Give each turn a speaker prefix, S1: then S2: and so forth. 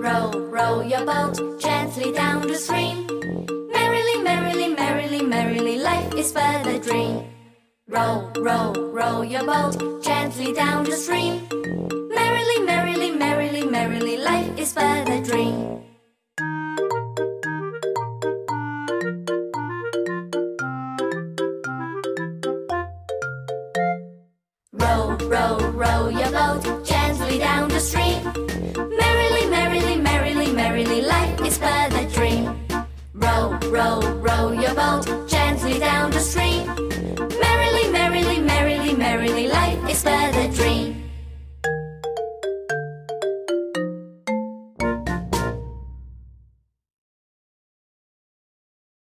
S1: Row, row your boat gently down the stream. Merrily, merrily, merrily, merrily, life is but a dream. Row, row, row your boat gently down the stream. Merrily, merrily, merrily, merrily, life is but a dream. Row, row, row your boat row, row your boat